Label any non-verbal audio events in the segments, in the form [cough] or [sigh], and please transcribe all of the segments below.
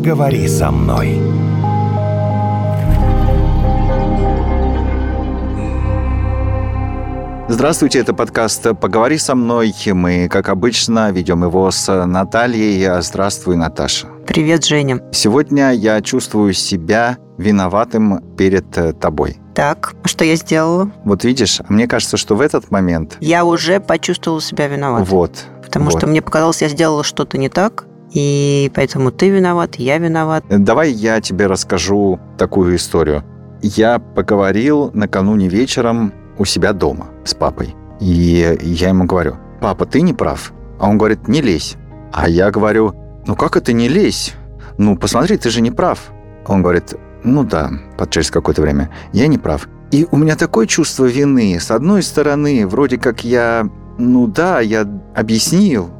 поговори со мной. Здравствуйте, это подкаст «Поговори со мной». Мы, как обычно, ведем его с Натальей. Здравствуй, Наташа. Привет, Женя. Сегодня я чувствую себя виноватым перед тобой. Так, а что я сделала? Вот видишь, мне кажется, что в этот момент... Я уже почувствовала себя виноватой. Вот. Потому вот. что мне показалось, я сделала что-то не так, и поэтому ты виноват, я виноват. Давай я тебе расскажу такую историю. Я поговорил накануне вечером у себя дома с папой. И я ему говорю, папа, ты не прав. А он говорит, не лезь. А я говорю, ну как это не лезь? Ну посмотри, ты же не прав. Он говорит, ну да, через какое-то время, я не прав. И у меня такое чувство вины. С одной стороны, вроде как я, ну да, я объяснил,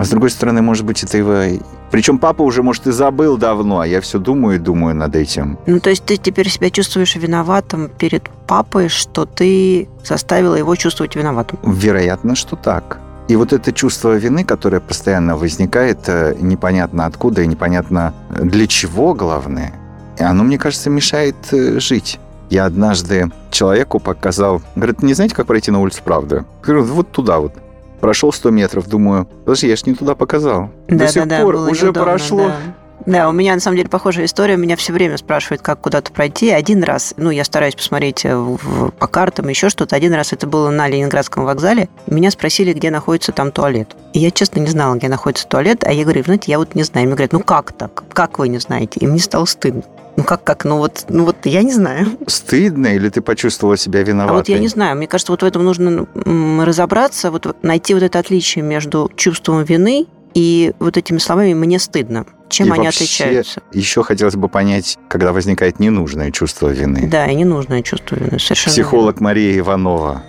а с другой стороны, может быть, это его... Причем папа уже, может, и забыл давно, а я все думаю и думаю над этим. Ну, то есть ты теперь себя чувствуешь виноватым перед папой, что ты заставила его чувствовать виноватым? Вероятно, что так. И вот это чувство вины, которое постоянно возникает, э, непонятно откуда и непонятно для чего, главное, оно, мне кажется, мешает э, жить. Я однажды человеку показал, говорит, не знаете, как пройти на улицу правды? Говорю, вот туда вот. Прошел 100 метров, думаю, подожди, я ж не туда показал. Да, До да, сих да, пор было уже неудобно, прошло. Да. Да, у меня на самом деле похожая история. Меня все время спрашивают, как куда-то пройти. Один раз, ну, я стараюсь посмотреть э, в- по картам, еще что-то. Один раз это было на Ленинградском вокзале. Меня спросили, где находится там туалет. И я, честно, не знала, где находится туалет. А я говорю, знаете, я вот не знаю. И мне говорят, ну как так? Как вы не знаете? И мне стало стыдно. Ну как, как? Ну вот, ну вот я не знаю. Стыдно или ты почувствовала себя А виноватой? вот я не знаю, мне кажется, вот в этом нужно разобраться, вот найти вот это отличие между чувством вины и вот этими словами «мне стыдно». Чем И они вообще отличаются? Еще хотелось бы понять, когда возникает ненужное чувство вины. Да, и ненужное чувство вины, совершенно Психолог Мария Иванова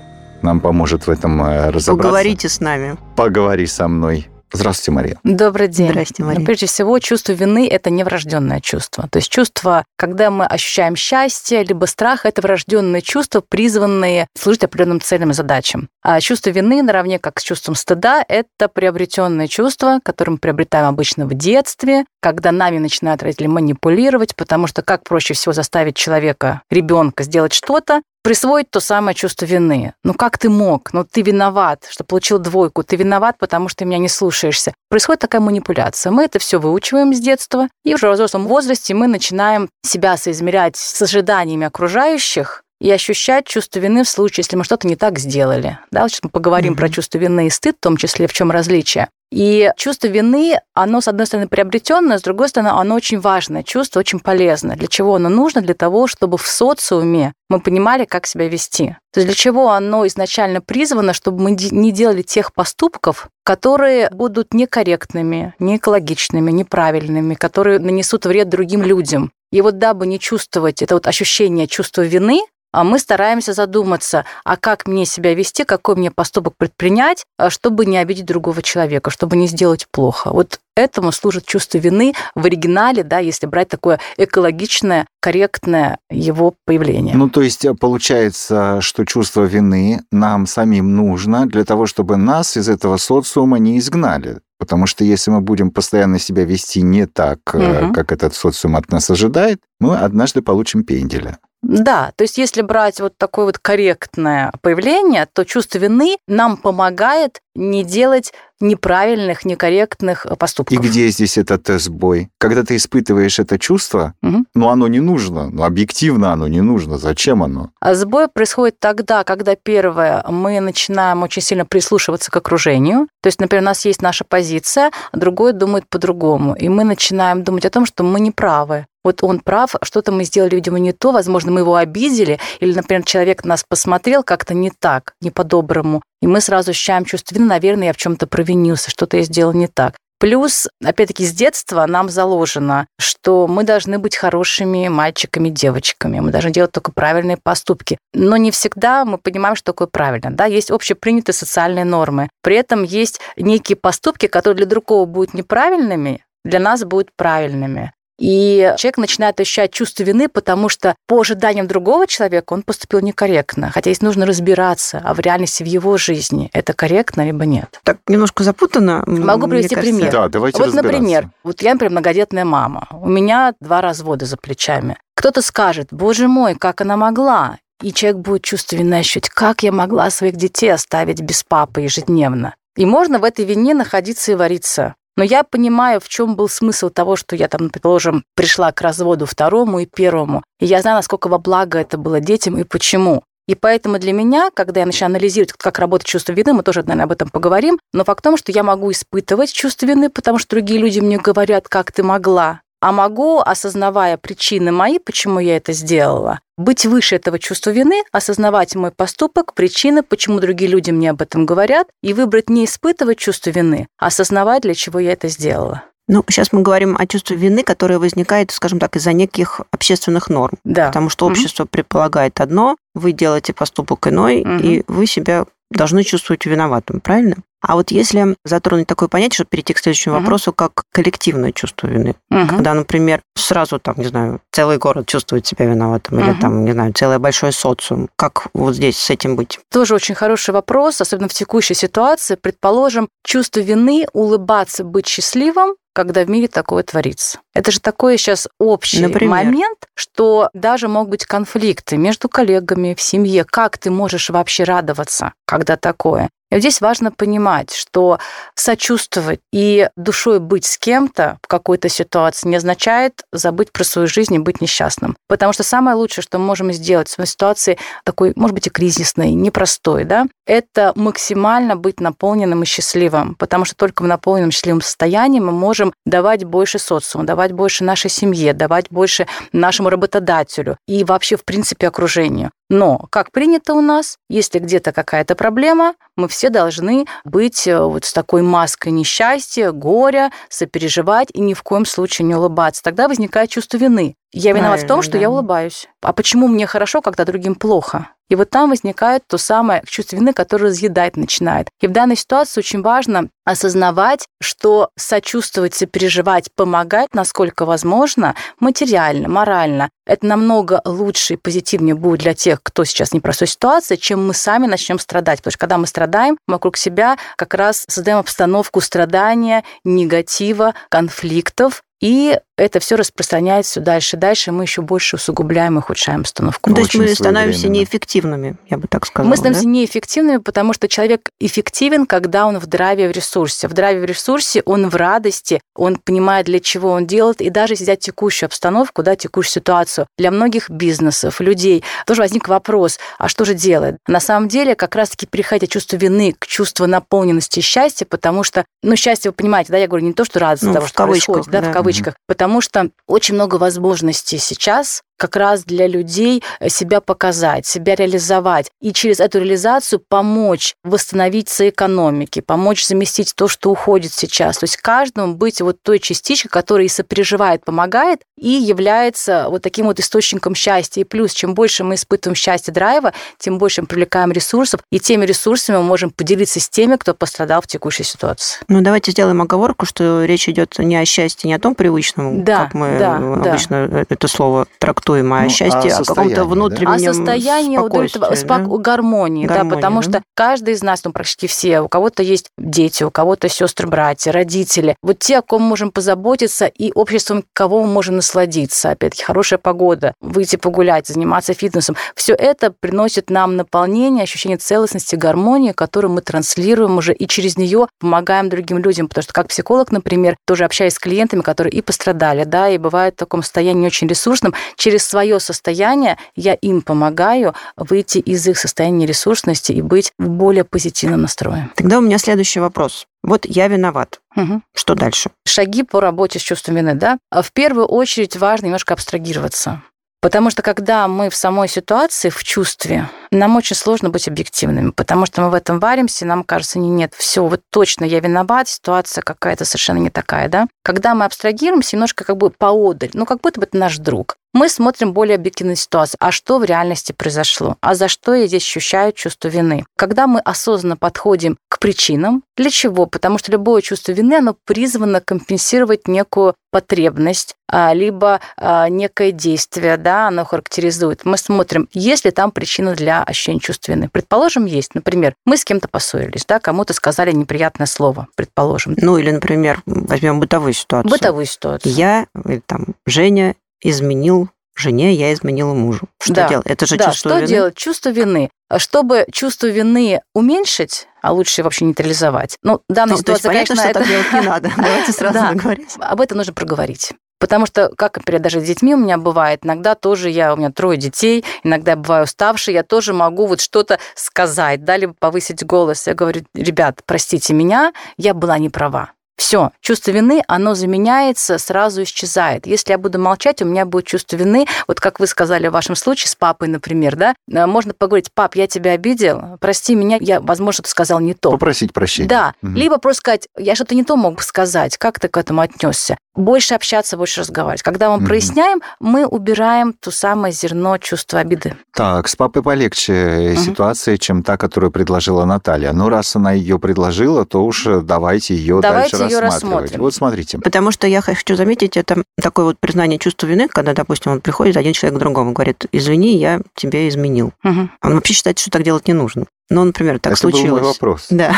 нам поможет в этом э, верно. разобраться. Поговорите с нами. Поговори со мной. Здравствуйте, Мария. Добрый день. Здрасте, Мария. Ну, Прежде всего, чувство вины – это не врожденное чувство. То есть чувство, когда мы ощущаем счастье, либо страх – это врожденные чувства, призванные служить определенным целям и задачам. А чувство вины, наравне как с чувством стыда, это приобретенное чувство, которое мы приобретаем обычно в детстве, когда нами начинают родители манипулировать, потому что как проще всего заставить человека, ребенка сделать что-то, присвоить то самое чувство вины. Ну как ты мог? Ну ты виноват, что получил двойку. Ты виноват, потому что ты меня не слушаешься. Происходит такая манипуляция. Мы это все выучиваем с детства, и уже в взрослом возрасте мы начинаем себя соизмерять с ожиданиями окружающих, и ощущать чувство вины в случае, если мы что-то не так сделали. Да, вот сейчас мы поговорим Мгм. про чувство вины и стыд, в том числе в чем различие. И чувство вины, оно, с одной стороны, приобретенное, с другой стороны, оно очень важное чувство, очень полезное. Для чего оно нужно? Для того, чтобы в социуме мы понимали, как себя вести. То есть для чего оно изначально призвано, чтобы мы не делали тех поступков, которые будут некорректными, не экологичными, неправильными, которые нанесут вред другим людям. И вот дабы не чувствовать это вот ощущение чувства вины, мы стараемся задуматься, а как мне себя вести, какой мне поступок предпринять, а, чтобы не обидеть другого человека, чтобы не сделать плохо. Вот этому служит чувство вины в оригинале, да, если брать такое экологичное, корректное его появление. Ну, то есть э, получается, что чувство вины нам самим нужно для того, чтобы нас из этого социума не изгнали. Потому что если мы будем постоянно себя вести не так, Мгм. как этот социум от нас ожидает, мы однажды получим пенделя. Да, то есть если брать вот такое вот корректное появление, то чувство вины нам помогает не делать неправильных, некорректных э, И поступков. где здесь этот э, сбой? Когда ты испытываешь это чувство, Мгм. ну, оно не нужно, ну, объективно оно не нужно. Зачем оно? А сбой происходит тогда, когда, первое, мы начинаем очень сильно прислушиваться к окружению. То есть, например, у нас есть наша позиция, а другой думает по-другому. И мы начинаем думать о том, что мы не правы. Вот он прав, что-то мы сделали, видимо, не то, возможно, мы его обидели, или, например, человек нас посмотрел как-то не так, не по-доброму, и мы сразу ощущаем чувство вины, наверное, я в чем-то провинился, что-то я сделал не так. Плюс, опять-таки, с детства нам заложено, что мы должны быть хорошими мальчиками, девочками, мы должны делать только правильные поступки. Но не всегда мы понимаем, что такое правильно. Да? Есть общепринятые социальные нормы. При этом есть некие поступки, которые для другого будут неправильными, для нас будут правильными. И человек начинает ощущать чувство вины, потому что по ожиданиям другого человека он поступил некорректно. Хотя здесь нужно разбираться, а в реальности в его жизни это корректно либо нет. Так немножко запутано. Могу привести кажется. пример. Да, давайте Вот, разбираться. например, вот я, например, многодетная мама. У меня два развода за плечами. Кто-то скажет, боже мой, как она могла? И человек будет чувство вины ощущать, как я могла своих детей оставить без папы ежедневно. И можно в этой вине находиться и вариться. Но я понимаю, в чем был смысл того, что я там, предположим, пришла к разводу второму и первому. И я знаю, насколько во благо это было детям и почему. И поэтому для меня, когда я начинаю анализировать, как работает чувство вины, мы тоже, наверное, об этом поговорим, но факт в том, что я могу испытывать чувство вины, потому что другие люди мне говорят, как ты могла. А могу, осознавая причины мои, почему я это сделала, быть выше этого чувства вины, осознавать мой поступок, причины, почему другие люди мне об этом говорят, и выбрать не испытывать чувство вины, а осознавать, для чего я это сделала. Ну, сейчас мы говорим о чувстве вины, которое возникает, скажем так, из-за неких общественных норм. Да. Потому что общество предполагает одно, вы делаете поступок иной, Мгм. и вы себя должны чувствовать виноватым, правильно? А вот если затронуть такое понятие, чтобы перейти к следующему Мгм. вопросу, как коллективное чувство вины. Мгм. Когда, например, сразу там, не знаю, целый город чувствует себя виноватым, или Мгм. там, не знаю, целое большое социум. Как вот здесь с этим быть? Тоже очень хороший вопрос, особенно в текущей ситуации. Предположим, чувство вины, улыбаться, быть счастливым, когда в мире такое творится. Это же такой сейчас общий Например? момент, что даже могут быть конфликты между коллегами, в семье. Как ты можешь вообще радоваться, когда такое? И вот здесь важно понимать, что сочувствовать и душой быть с кем-то в какой-то ситуации не означает забыть про свою жизнь и быть несчастным. Потому что самое лучшее, что мы можем сделать в ситуации такой, может быть, и кризисной, непростой, да, это максимально быть наполненным и счастливым. Потому что только в наполненном счастливом состоянии мы можем давать больше социуму, давать больше нашей семье, давать больше нашему работодателю и вообще, в принципе, окружению. Но, как принято у нас, если где-то какая-то проблема, мы все должны быть э, вот с такой маской несчастья, горя, сопереживать и ни в коем случае не улыбаться. Тогда возникает чувство вины. Я виноват в том, что да. я улыбаюсь. А почему мне хорошо, когда другим плохо? И вот там возникает то самое чувство вины, которое разъедать начинает. И в данной ситуации очень важно осознавать, что сочувствовать, сопереживать, помогать, насколько возможно, материально, морально. Это намного лучше и позитивнее будет для тех, кто сейчас в непростой ситуации, чем мы сами начнем страдать. Потому что когда мы страдаем, мы вокруг себя как раз создаем обстановку страдания, негатива, конфликтов, и это все распространяется всё дальше и дальше, мы еще больше усугубляем и ухудшаем обстановку. Ну, то есть мы становимся неэффективными, я бы так сказала. Мы становимся да? неэффективными, потому что человек эффективен, когда он в драйве, в ресурсе. В драйве, в ресурсе он в радости, он понимает, для чего он делает. И даже если взять текущую обстановку, да, текущую ситуацию, для многих бизнесов, людей, тоже возник вопрос, а что же делать? На самом деле, как раз-таки переходить от чувства вины к чувству наполненности и счастья, потому что, ну, счастье, вы понимаете, да, я говорю не то, что радость Ну, того, что происходит, да, да. в кавычках, потому что очень много возможностей сейчас как раз для людей э, себя показать, себя реализовать и через эту реализацию помочь восстановиться экономике, помочь заместить то, что уходит сейчас. То есть каждому быть вот той частичкой, которая и сопереживает, помогает и является вот таким вот источником счастья. И плюс, чем больше мы испытываем счастье драйва, тем больше мы привлекаем ресурсов, и теми ресурсами мы можем поделиться с теми, кто пострадал в текущей ситуации. Ну, давайте сделаем оговорку, что речь идет не о счастье, не о том привычном, Да, как мы да, э, да. обычно это слово трактуем, а Ну, о счастье, о о каком-то состоянии, да? внутреннем А состояние вот этого спокойствии, спок- да? гармонии, да, Гармонии, потому да. что каждый из нас, ну практически все, у кого-то есть дети, у кого-то сестры, братья, родители, вот те, о ком мы можем позаботиться, и обществом, кого мы можем насладиться, опять-таки, хорошая погода, выйти погулять, заниматься фитнесом, все это приносит нам наполнение, ощущение целостности, гармонии, которую мы транслируем уже и через нее помогаем другим людям, потому что как психолог, например, тоже общаясь с клиентами, которые и пострадали, да, и бывают в таком состоянии очень ресурсном, через свое состояние я им помогаю выйти из их состояния ресурсности и быть в более позитивном настрое. Тогда у меня следующий вопрос. Вот я виноват. Мгм. Что дальше? Шаги по работе с чувством вины, да? А В первую очередь важно немножко абстрагироваться. Потому что когда мы в самой ситуации, в чувстве, нам очень сложно быть объективными, потому что мы в этом варимся, нам кажется, не, нет, все, вот точно я виноват, ситуация какая-то совершенно не такая, да? Когда мы абстрагируемся немножко как бы поодаль, ну как будто бы это наш друг, мы смотрим более объективную ситуацию. А что в реальности произошло? А за что я здесь ощущаю чувство вины? Когда мы осознанно подходим к причинам. Для чего? Потому что любое чувство вины, оно призвано компенсировать некую потребность, а, либо а, некое действие, да, оно характеризует. Мы смотрим, есть ли там причина для ощущения чувства вины. Предположим, есть. Например, мы с кем-то поссорились, да, кому-то сказали неприятное слово, предположим. Ну, или, например, возьмем бытовую ситуацию. Бытовую ситуацию. Я, или там, Женя изменил жене, я изменила мужу. Что да. делать? Это же да, чувство что вины. делать? Чувство вины. Чтобы чувство вины уменьшить, а лучше вообще нейтрализовать. Ну, данная Ну, то есть ситуация, понятно, конечно, что это... так делать не [laughs] надо. Давайте сразу Да. договоримся. Об этом нужно проговорить. Потому что, как, например, даже с детьми у меня бывает, иногда тоже я, у меня трое детей, иногда я бываю уставшей, я тоже могу вот что-то сказать, да, либо повысить голос. Я говорю, ребят, простите меня, я была не права. Все, чувство вины, оно заменяется, сразу исчезает. Если я буду молчать, у меня будет чувство вины. Вот как вы сказали в вашем случае с папой, например, да, э, можно поговорить, пап, я тебя обидел, прости меня, я, возможно, что-то сказал не то. Попросить прощения. Да, Мгм. либо просто сказать, я что-то не то мог сказать, как ты к этому отнесся. Больше общаться, больше разговаривать. Когда мы Мгм. проясняем, мы убираем то самое зерно чувства обиды. Так, с папой полегче Мгм. ситуация, чем та, которую предложила Наталья. Ну, раз она ее предложила, то уж давайте ее Давайте дальше её рассматривать. рассмотрим. Вот смотрите. Потому что я хочу заметить, это такое вот признание чувства вины, когда, допустим, он приходит один человек к другому, говорит, извини, я тебе изменил. Мгм. Он вообще считает, что так делать не нужно. Ну, например, так Это был случилось. мой вопрос. Да.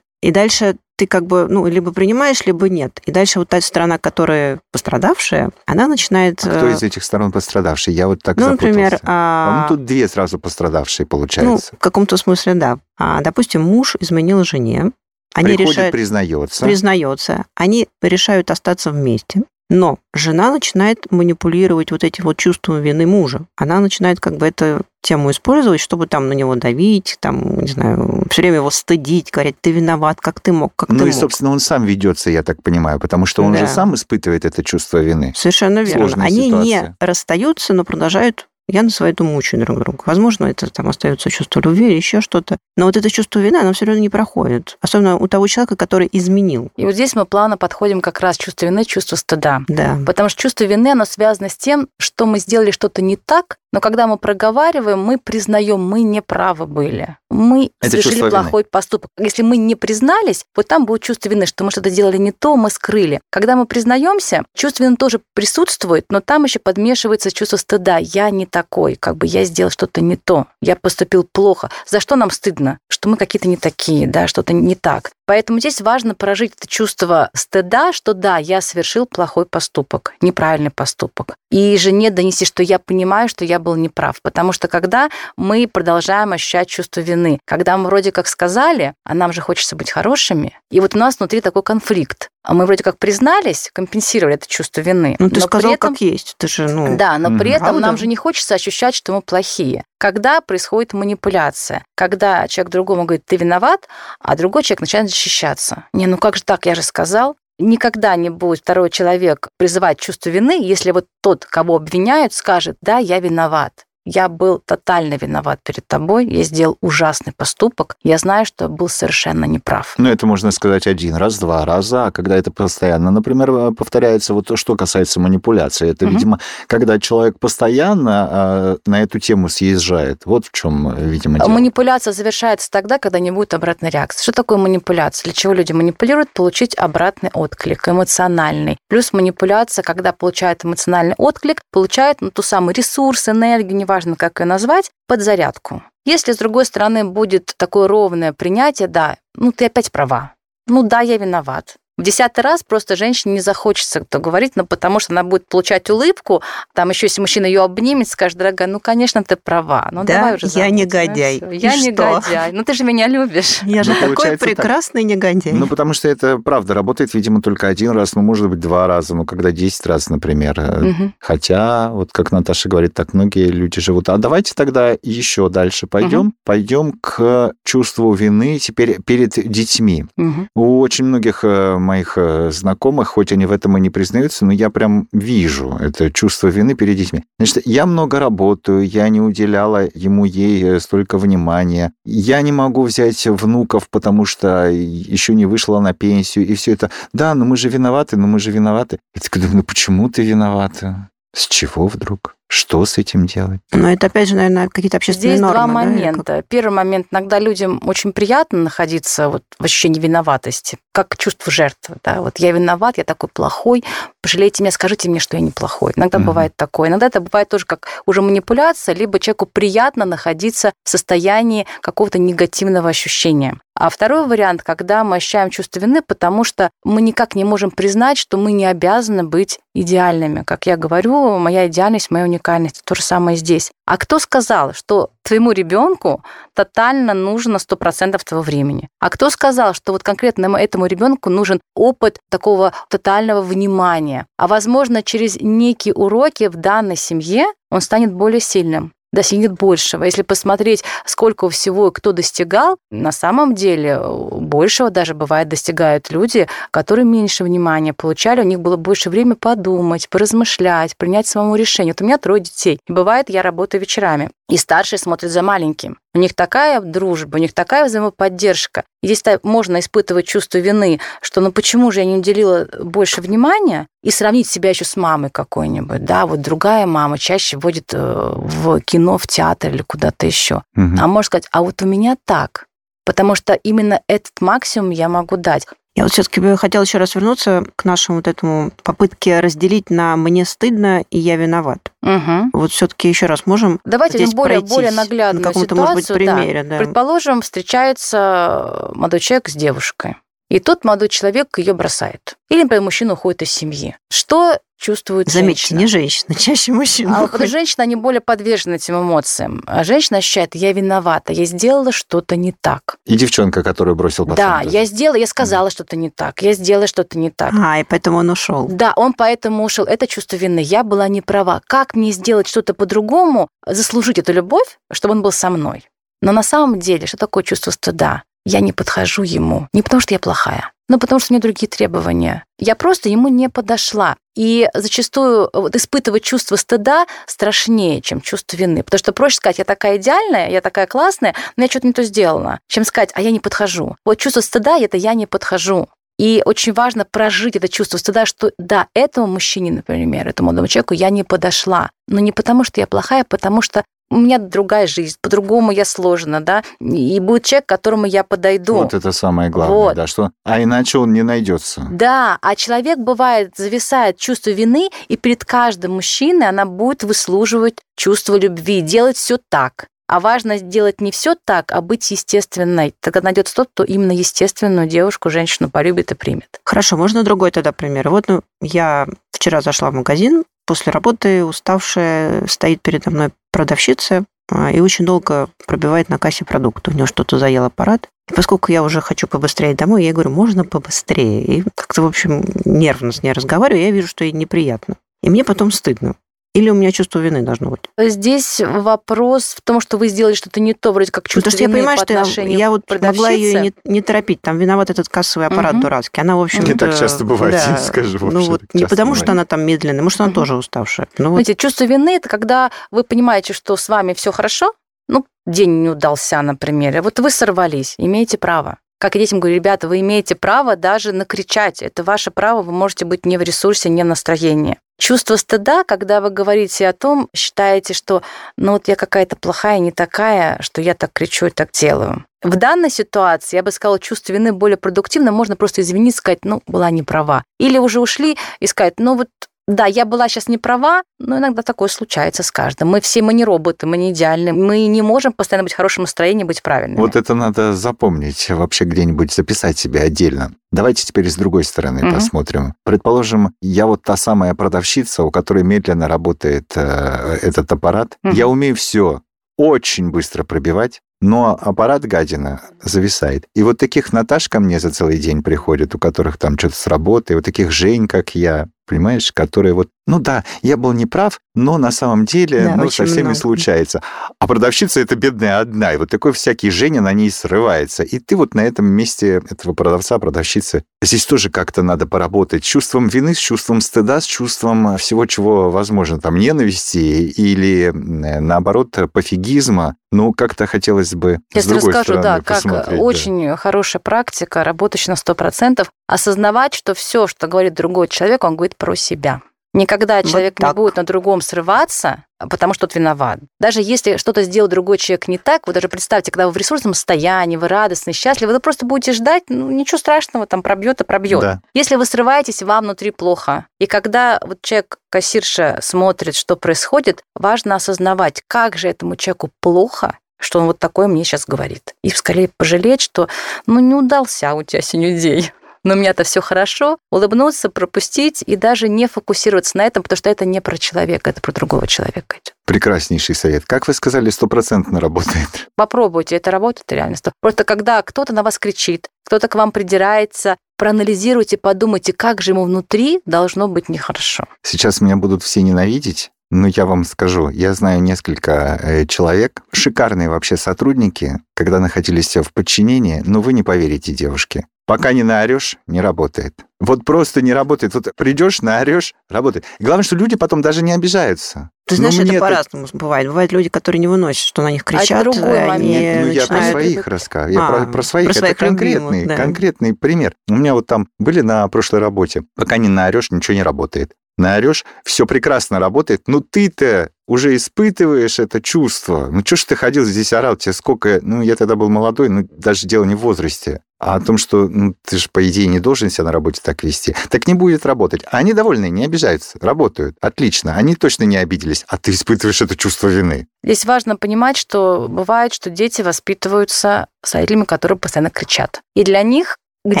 И дальше ты как бы, ну, либо принимаешь, либо нет. И дальше вот та сторона, которая пострадавшая, она начинает... А Кто э, из этих сторон пострадавший? Я вот так ну, например, запутался. а, По-моему, тут две сразу пострадавшие ну, получается. в каком-то смысле, да. А, допустим, муж изменил жене, они Приходит, решают, признается. признается, они решают остаться вместе, но жена начинает манипулировать вот этим вот чувством вины мужа. Она начинает как бы эту тему использовать, чтобы там на него давить, там, не знаю, все время его стыдить, говорить, ты виноват, как ты мог, как Ну ты и, мог. собственно, он сам ведется, я так понимаю, потому что он Да. же сам испытывает это чувство вины. Совершенно верно. Сложная Они не ситуация. расстаются, но продолжают я называю это мучают друг друга. Возможно, это там остается чувство любви или еще что-то. Но вот это чувство вины, оно все равно не проходит. Особенно у того человека, который изменил. И вот здесь мы плавно подходим как раз к чувству вины, чувству стыда. Да. Потому что чувство вины, оно связано с тем, что мы сделали что-то не так, но когда мы проговариваем, мы признаем, мы не правы были. Мы Это совершили чувство вины. плохой поступок. Если мы не признались, вот там будет чувство вины, что мы что-то делали не то, мы скрыли. Когда мы признаемся, чувство вины тоже присутствует, но там еще подмешивается чувство стыда. Я не такой, как бы я сделал что-то не то, я поступил плохо. За что нам стыдно? Что мы какие-то не такие, да, что-то не так. Поэтому здесь важно прожить это чувство стыда, что да, я совершил плохой поступок, неправильный поступок. И жене донести, что я понимаю, что я был неправ. Потому что когда мы продолжаем ощущать чувство вины, когда мы вроде как сказали, а нам же хочется быть хорошими, и вот у нас внутри такой конфликт. А мы вроде как признались, компенсировали это чувство вины. Ну, ты но сказал, при этом... как есть. Ты же, ну... Да, но при Мгм. этом нам Правда? же не хочется ощущать, что мы плохие. Когда происходит манипуляция, когда человек другому говорит, ты виноват, а другой человек начинает защищаться. Не, ну как же так, я же сказал. Никогда не будет второй человек призывать чувство вины, если вот тот, кого обвиняют, скажет, да, я виноват. Я был тотально виноват перед тобой, я сделал ужасный поступок, я знаю, что был совершенно неправ. Ну, это можно сказать один раз, два раза, а когда это постоянно, например, э, повторяется, вот то, что касается манипуляции, это, Мгм. видимо, когда человек постоянно э, на эту тему съезжает. Вот в чем, э, видимо, дело. Манипуляция завершается тогда, когда не будет обратной реакции. Что такое манипуляция? Для чего люди манипулируют? Получить обратный отклик, эмоциональный. Плюс манипуляция, когда получает эмоциональный отклик, получает ну, ту самую ресурс, энергию, неважно, как ее назвать, подзарядку. Если, с другой стороны, будет такое ровное принятие, да, ну ты опять права, ну да, я виноват. В десятый раз просто женщине не захочется то говорить, но потому что она будет получать улыбку, там еще если мужчина ее обнимет, скажет, дорогая, ну, конечно, ты права, ну Да, давай уже я забудем, негодяй. Я что? негодяй. Ну ты же меня любишь. Я же Ну, такой получается так. прекрасный негодяй. Ну, потому что это, правда, работает, видимо, только один раз, ну, может быть, два раза, ну, когда 10 раз, например. Мгм. Хотя, вот как Наташа говорит, так многие люди живут. А давайте тогда еще дальше пойдем. Пойдем к чувству вины теперь перед детьми. Мгм. У очень многих э, моих э, знакомых, хоть они в этом и не признаются, но я прям вижу это чувство вины перед детьми. Значит, я много работаю, я не уделяла ему ей э, столько внимания. Я не могу взять внуков, потому что еще не вышла на пенсию, и все это. Да, но мы же виноваты, но мы же виноваты. Я так думаю, ну почему ты виновата? С чего вдруг? Что с этим делать? Но это, опять же, наверное, какие-то общественные Здесь нормы. два да, момента. как- Первый момент, иногда людям очень приятно находиться вот в ощущении виноватости, как чувство жертвы. Да? Вот я виноват, я такой плохой, пожалейте меня, скажите мне, что я не плохой. Иногда Мгм. бывает такое. Иногда это бывает тоже как уже манипуляция, либо человеку приятно находиться в состоянии какого-то негативного ощущения. А второй вариант, когда мы ощущаем чувство вины, потому что мы никак не можем признать, что мы не обязаны быть идеальными. Как я говорю, моя идеальность, моя уникальность. То же самое здесь. А кто сказал, что твоему ребенку тотально нужно 100% твоего времени? А кто сказал, что вот конкретно этому ребенку нужен опыт такого тотального внимания? А возможно, через некие уроки в данной семье он станет более сильным достигнет большего. Если посмотреть, сколько всего и кто достигал, на самом деле большего даже бывает достигают люди, которые меньше внимания получали, у них было больше времени подумать, поразмышлять, принять самому решение. Вот у меня трое детей. И бывает, я работаю вечерами, и старший смотрит за маленьким. У них такая дружба, у них такая взаимоподдержка. И здесь можно испытывать чувство вины, что ну почему же я не уделила больше внимания, и сравнить себя еще с мамой какой-нибудь. Да, вот другая мама чаще водит э, в кино, в театр или куда-то еще. Мгм. А можно сказать, а вот у меня так. Потому что именно этот максимум я могу дать. Я вот все-таки бы хотела еще раз вернуться к нашему вот этому попытке разделить на «мне стыдно» и «я виноват». Мгм. Вот все-таки еще раз можем Давайте здесь более, более на наглядную каком-то, ситуацию. может быть, да. примере, да. Предположим, встречается молодой человек с девушкой. И тут молодой человек ее бросает. Или, например, мужчина уходит из семьи. Что чувствует Заметьте, женщина? не женщина, чаще мужчина. А вот уходит. женщина, они более подвержены этим эмоциям. А женщина ощущает, я виновата, я сделала что-то не так. И девчонка, которую бросил пацан. Да, тоже. я сделала, я сказала что-то не так, я сделала что-то не так. А, и поэтому он ушел. Да, он поэтому ушел. Это чувство вины. Я была не права. Как мне сделать что-то по-другому, заслужить эту любовь, чтобы он был со мной? Но на самом деле, что такое чувство стыда? Я не подхожу ему. Не потому, что я плохая, но потому, что у меня другие требования. Я просто ему не подошла. И зачастую вот, испытывать чувство стыда страшнее, чем чувство вины. Потому что проще сказать, я такая идеальная, я такая классная, но я что-то не то сделала, чем сказать, а я не подхожу. Вот чувство стыда – это я не подхожу. И очень важно прожить это чувство стыда, что да, этому мужчине, например, этому молодому человеку я не подошла. Но не потому, что я плохая, а потому что у меня другая жизнь, по-другому я сложена, да, и будет человек, к которому я подойду. Вот это самое главное, Вот. да, что... А иначе он не найдется. Да, а человек бывает зависает чувство вины, и перед каждым мужчиной она будет выслуживать чувство любви, делать все так. А важно сделать не все так, а быть естественной. Тогда найдется тот, кто именно естественную девушку, женщину полюбит и примет. Хорошо, можно другой тогда пример. Вот ну, я вчера зашла в магазин, после работы уставшая, стоит передо мной продавщица а, и очень долго пробивает на кассе продукт. У нее что-то заел аппарат. И поскольку я уже хочу побыстрее домой, я говорю, можно побыстрее. И как-то, в общем, нервно с ней разговариваю, я вижу, что ей неприятно. И мне потом стыдно. Или у меня чувство вины должно быть. Здесь вопрос в том, что вы сделали что-то не то, вроде как Ну, чувство Потому что я понимаю, по что я, я вот могла ее не, не торопить. Там виноват этот кассовый аппарат Мгм. дурацкий. Она, в общем Не так часто бывает, я скажу, Ну вообще вот так не потому, что бывает. она там медленная, может, она Мгм. тоже уставшая. Ну вот Знаете, чувство вины это когда вы понимаете, что с вами все хорошо, ну, день не удался, например, и вот вы сорвались, имеете право. Как я детям говорю, ребята, вы имеете право даже накричать. Это ваше право, вы можете быть не в ресурсе, не в настроении. Чувство стыда, когда вы говорите о том, считаете, что ну вот я какая-то плохая, не такая, что я так кричу и так делаю. В данной ситуации, я бы сказала, чувство вины более продуктивно. Можно просто извиниться, сказать, ну, была не права. Или уже ушли и сказать, ну вот да, я была сейчас не права, но иногда такое случается с каждым. Мы все, мы не роботы, мы не идеальны. Мы не можем постоянно быть в хорошем настроении, быть правильными. Вот это надо запомнить, вообще где-нибудь записать себе отдельно. Давайте теперь с другой стороны Мгм. посмотрим. Предположим, я вот та самая продавщица, у которой медленно работает э, этот аппарат. Мгм. Я умею все очень быстро пробивать, но аппарат гадина зависает. И вот таких Наташ ко мне за целый день приходят, у которых там что-то с работы, и вот таких Жень, как я, понимаешь, которые вот, ну да, я был неправ, но на самом деле, Да, ну, со всеми много. случается. А продавщица это бедная одна, и вот такой всякий Женя на ней срывается. И ты вот на этом месте этого продавца, продавщицы, здесь тоже как-то надо поработать с чувством вины, с чувством стыда, с чувством всего, чего возможно, там, ненависти или, м, наоборот, пофигизма. Ну, как-то хотелось бы Я с другой расскажу, стороны да, как посмотреть, да. очень хорошая практика, работающая на 100%, осознавать, что все, что говорит другой человек, он говорит про себя. Никогда человек так. не будет на другом срываться, потому что тот виноват. Даже если что-то сделал другой человек не так, вы даже представьте, когда вы в ресурсном состоянии, вы радостны, счастливы, вы просто будете ждать, ну, ничего страшного, там пробьет и пробьет. Да. Если вы срываетесь, вам внутри плохо. И когда вот человек, кассирша, смотрит, что происходит, важно осознавать, как же этому человеку плохо, что он вот такое мне сейчас говорит. И скорее пожалеть, что ну не удался у тебя день но у меня-то все хорошо, улыбнуться, пропустить и даже не фокусироваться на этом, потому что это не про человека, это про другого человека идет. Прекраснейший совет. Как вы сказали, стопроцентно работает. [laughs] Попробуйте, это работает реально. Просто когда кто-то на вас кричит, кто-то к вам придирается, проанализируйте, подумайте, как же ему внутри должно быть нехорошо. Сейчас меня будут все ненавидеть, но я вам скажу, я знаю несколько э, человек, шикарные вообще сотрудники, когда находились в подчинении, но вы не поверите, девушки. Пока не наорешь, не работает. Вот просто не работает. Вот придешь, наорешь, работает. И главное, что люди потом даже не обижаются. Ты Ну, знаешь, мне это по-разному бывает. Бывают люди, которые не выносят, что на них кричат. другой они момент. Ну, я про своих рассказываю. Я А, про, про своих. про это своих конкретный, любимых, да. конкретный пример. У меня вот там были на прошлой работе. Пока не наорешь, ничего не работает. Наорешь, все прекрасно работает, но ты-то уже испытываешь это чувство. Ну, что ж ты ходил здесь, орал, тебе сколько... Ну, я тогда был молодой, ну, даже дело не в возрасте, а о том, что ну, ты же, по идее, не должен себя на работе так вести. Так не будет работать. А они довольны, не обижаются, работают. Отлично. Они точно не обиделись, а ты испытываешь это чувство вины. Здесь важно понимать, что бывает, что дети воспитываются с родителями, которые постоянно кричат. И для них к Они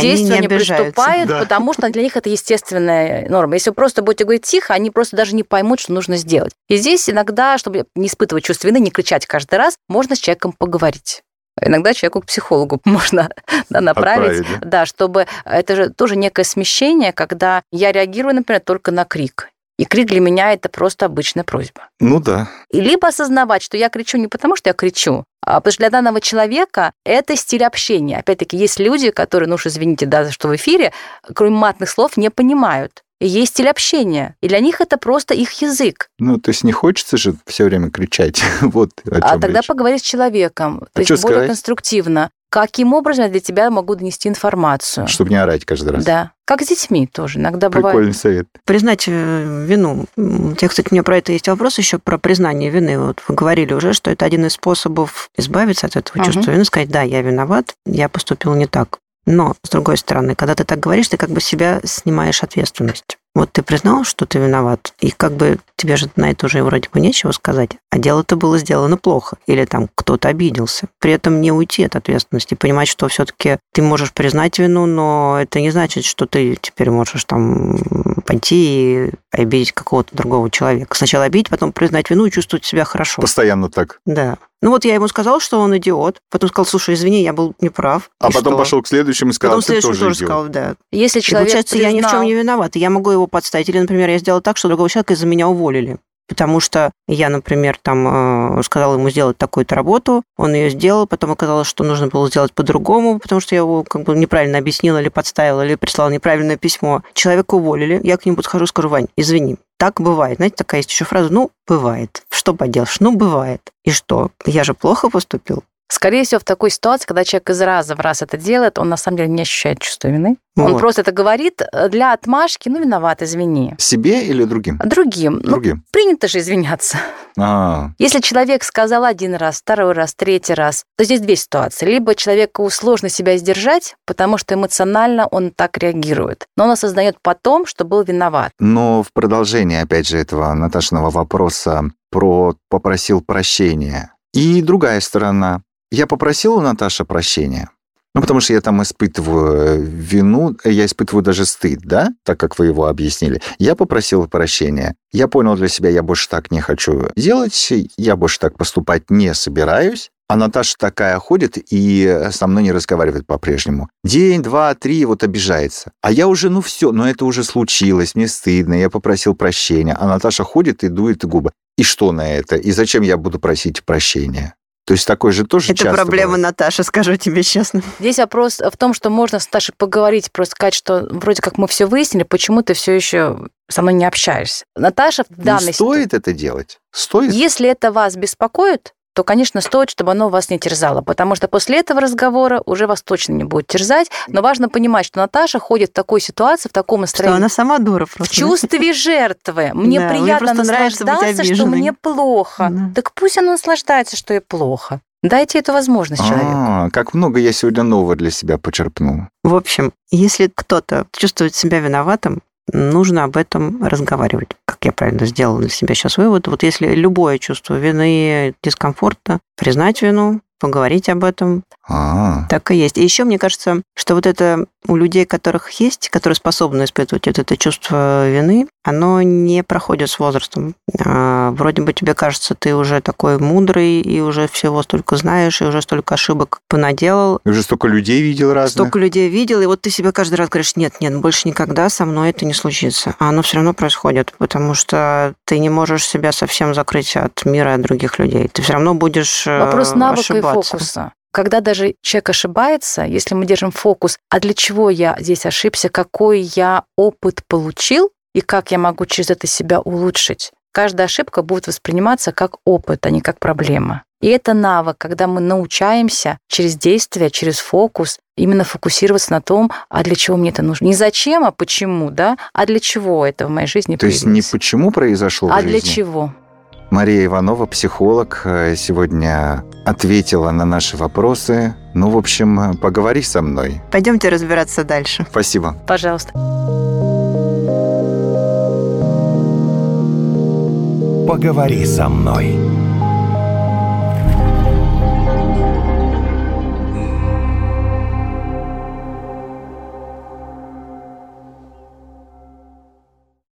действию не они обижаются. приступают, Да. потому что для них это естественная норма. Если вы просто будете говорить тихо, они просто даже не поймут, что нужно сделать. И здесь иногда, чтобы не испытывать чувство вины, не кричать каждый раз, можно с человеком поговорить. Иногда человеку к психологу [laughs] можно да, направить. Отправить, Да, чтобы это же тоже некое смещение, когда я реагирую, например, только на крик. И крик для меня это просто обычная просьба. Ну да. И либо осознавать, что я кричу не потому, что я кричу, а потому что для данного человека это стиль общения. Опять-таки, есть люди, которые, ну уж извините, да, за что в эфире, кроме матных слов, не понимают. Есть стиль общения. И для них это просто их язык. Ну, то есть не хочется же все время кричать. [laughs] вот о а чем тогда речь. поговорить с человеком. А То есть более сказать? конструктивно. Каким образом я для тебя могу донести информацию? Чтобы не орать каждый раз. Да. Как с детьми тоже. Иногда бывает. Прикольный совет. Признать э, вину. У тебя, кстати, у меня про это есть вопрос еще про признание вины. Вот вы говорили уже, что это один из способов избавиться от этого Мгм. чувства вины, сказать, да, я виноват, я поступил не так. Но, с другой стороны, когда ты так говоришь, ты как бы себя снимаешь ответственность. Вот ты признал, что ты виноват, и как бы тебе же на это уже вроде бы нечего сказать, а дело-то было сделано плохо, или там кто-то обиделся. При этом не уйти от ответственности, понимать, что все-таки ты можешь признать вину, но это не значит, что ты теперь можешь там пойти и обидеть какого-то другого человека. Сначала обидеть, потом признать вину и чувствовать себя хорошо. Постоянно так. Да. Ну вот я ему сказал, что он идиот, потом сказал, слушай, извини, я был неправ. А И потом что? пошел к следующему и сказал, Потом ты тоже тоже идиот. сказал, да. Если И человек получается, я ни в чем признал- не виноват, и я могу его подставить. Или, например, я сделал так, что другого человека из-за меня уволили. Потому что я, например, там э, сказала ему сделать такую-то работу, он ее сделал, потом оказалось, что нужно было сделать по-другому, потому что я его как бы неправильно объяснила или подставила, или прислала неправильное письмо. Человека уволили, я к нему подхожу, скажу, Вань, извини, так бывает. Знаете, такая есть еще фраза, ну, бывает. Что поделаешь, ну, бывает. И что, я же плохо поступил? Скорее всего, в такой ситуации, когда человек из раза в раз это делает, он на самом деле не ощущает чувство вины. Он Вот. просто это говорит э, для отмашки, ну, виноват, извини. Себе или другим? Другим. Ну, Другим. принято же извиняться. А, Если человек сказал один раз, второй раз, третий раз, то здесь две ситуации. Либо человеку сложно себя сдержать, потому что эмоционально он так реагирует. Но он осознает потом, что был виноват. но в продолжение, опять же, этого Наташиного вопроса про попросил прощения. И другая сторона. Я попросил у Наташи прощения, ну, потому что я там испытываю э, вину, э, я испытываю даже стыд, да, так как вы его объяснили. Я попросил прощения. Я понял для себя, я больше так не хочу делать, я больше так поступать не собираюсь. А Наташа такая ходит и со мной не разговаривает по-прежнему. День, два, три, вот обижается. А я уже, ну все, но это уже случилось, мне стыдно, я попросил прощения. А Наташа ходит и дует губы. И что на это? И зачем я буду просить прощения? То есть такое же тоже Это часто проблема бывает. Наташи, скажу тебе честно. Здесь вопрос в том, что можно с Наташей поговорить, просто сказать, что вроде как мы все выяснили, почему ты все еще со мной не общаешься. Наташа в данной ситуации... стоит это делать? Стоит? Если это вас беспокоит, то, конечно, стоит, чтобы оно вас не терзало, потому что после этого разговора уже вас точно не будет терзать. Но важно понимать, что Наташа ходит в такой ситуации, в таком настроении. Что она сама дура просто. В чувстве жертвы. Мне Да, мне приятно просто нравится быть наслаждаться, что мне плохо. Да. Так пусть она наслаждается, что ей плохо. Дайте эту возможность человеку. А, как много я сегодня нового для себя почерпнул. В общем, если кто-то чувствует себя виноватым, нужно об этом разговаривать. Как я правильно сделала для себя сейчас вывод. Вот если любое чувство вины, дискомфорта, признать вину, поговорить об этом, А, так и есть. И еще мне кажется, что вот это у людей, которых есть, которые способны испытывать вот это чувство вины, оно не проходит с возрастом. А, Вроде бы тебе кажется, ты уже такой мудрый, и уже всего столько знаешь, и уже столько ошибок понаделал, и уже столько людей видел разных. Столько людей видел, и вот ты себе каждый раз говоришь, нет, нет, больше никогда со мной это не случится. А оно все равно происходит, потому что ты не можешь себя совсем закрыть от мира и от других людей. Ты все равно будешь э, Вопрос навыка ошибаться. Фокуса. Когда даже человек ошибается, если мы держим фокус, а для чего я здесь ошибся, какой я опыт получил и как я могу через это себя улучшить, каждая ошибка будет восприниматься как опыт, а не как проблема. И это навык, когда мы научаемся через действие, через фокус именно фокусироваться на том, а для чего мне это нужно. Не зачем, а почему, да, а для чего это в моей жизни То есть не появилось. почему произошло а для чего? Мария Иванова, психолог, э, сегодня ответила на наши вопросы. Ну, в общем, поговори со мной. Пойдемте разбираться дальше. Спасибо. Пожалуйста. Поговори со мной.